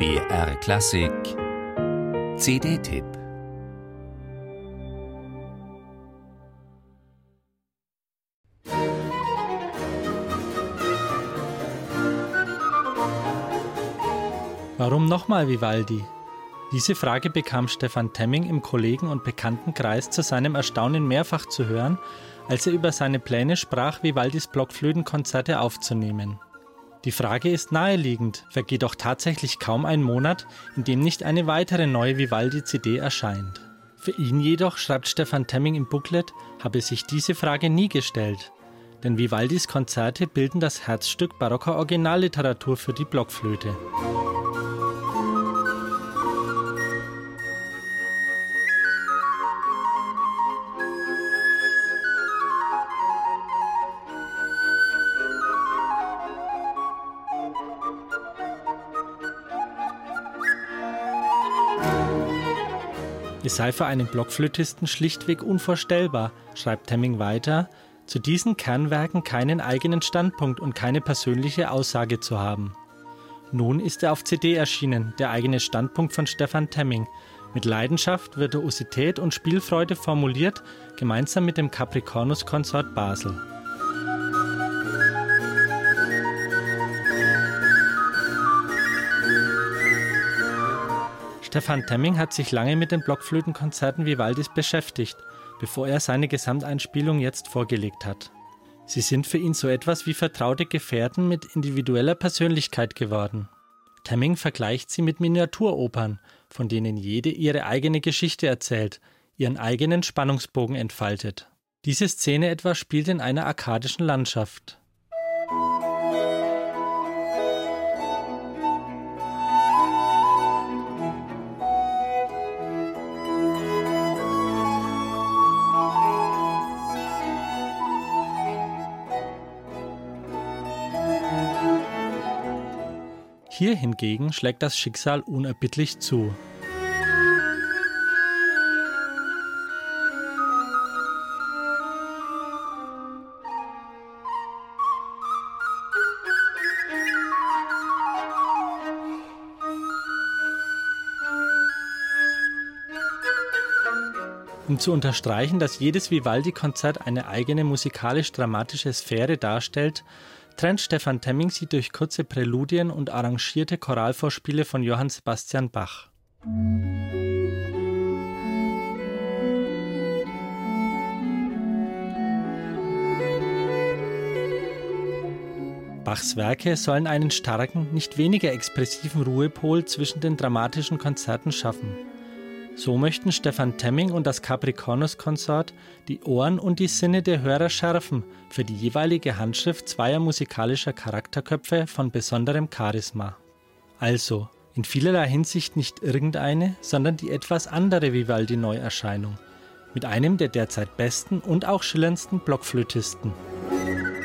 BR Klassik CD-Tipp Warum nochmal Vivaldi? Diese Frage bekam Stefan Temming im Kollegen- und Bekanntenkreis zu seinem Erstaunen mehrfach zu hören, als er über seine Pläne sprach, Vivaldis Blockflötenkonzerte aufzunehmen. Die Frage ist naheliegend, vergeht doch tatsächlich kaum ein Monat, in dem nicht eine weitere neue Vivaldi-CD erscheint. Für ihn jedoch, schreibt Stefan Temming im Booklet, habe sich diese Frage nie gestellt. Denn Vivaldis Konzerte bilden das Herzstück barocker Originalliteratur für die Blockflöte. Es sei für einen Blockflötisten schlichtweg unvorstellbar, schreibt Temming weiter, zu diesen Kernwerken keinen eigenen Standpunkt und keine persönliche Aussage zu haben. Nun ist er auf CD erschienen, der eigene Standpunkt von Stefan Temming, mit Leidenschaft, Virtuosität und Spielfreude formuliert, gemeinsam mit dem Capricornus-Konsort Basel. Stefan Temming hat sich lange mit den Blockflötenkonzerten Vivaldis beschäftigt, bevor er seine Gesamteinspielung jetzt vorgelegt hat. Sie sind für ihn so etwas wie vertraute Gefährten mit individueller Persönlichkeit geworden. Temming vergleicht sie mit Miniaturopern, von denen jede ihre eigene Geschichte erzählt, ihren eigenen Spannungsbogen entfaltet. Diese Szene etwa spielt in einer arkadischen Landschaft. Hier hingegen schlägt das Schicksal unerbittlich zu. Um zu unterstreichen, dass jedes Vivaldi-Konzert eine eigene musikalisch-dramatische Sphäre darstellt, trennt Stefan Temming sie durch kurze Präludien und arrangierte Choralvorspiele von Johann Sebastian Bach. Bachs Werke sollen einen starken, nicht weniger expressiven Ruhepol zwischen den dramatischen Konzerten schaffen. So möchten Stefan Temming und das Capricornus-Konsort die Ohren und die Sinne der Hörer schärfen für die jeweilige Handschrift zweier musikalischer Charakterköpfe von besonderem Charisma. Also, in vielerlei Hinsicht nicht irgendeine, sondern die etwas andere Vivaldi-Neuerscheinung. Mit einem der derzeit besten und auch schillerndsten Blockflötisten. Musik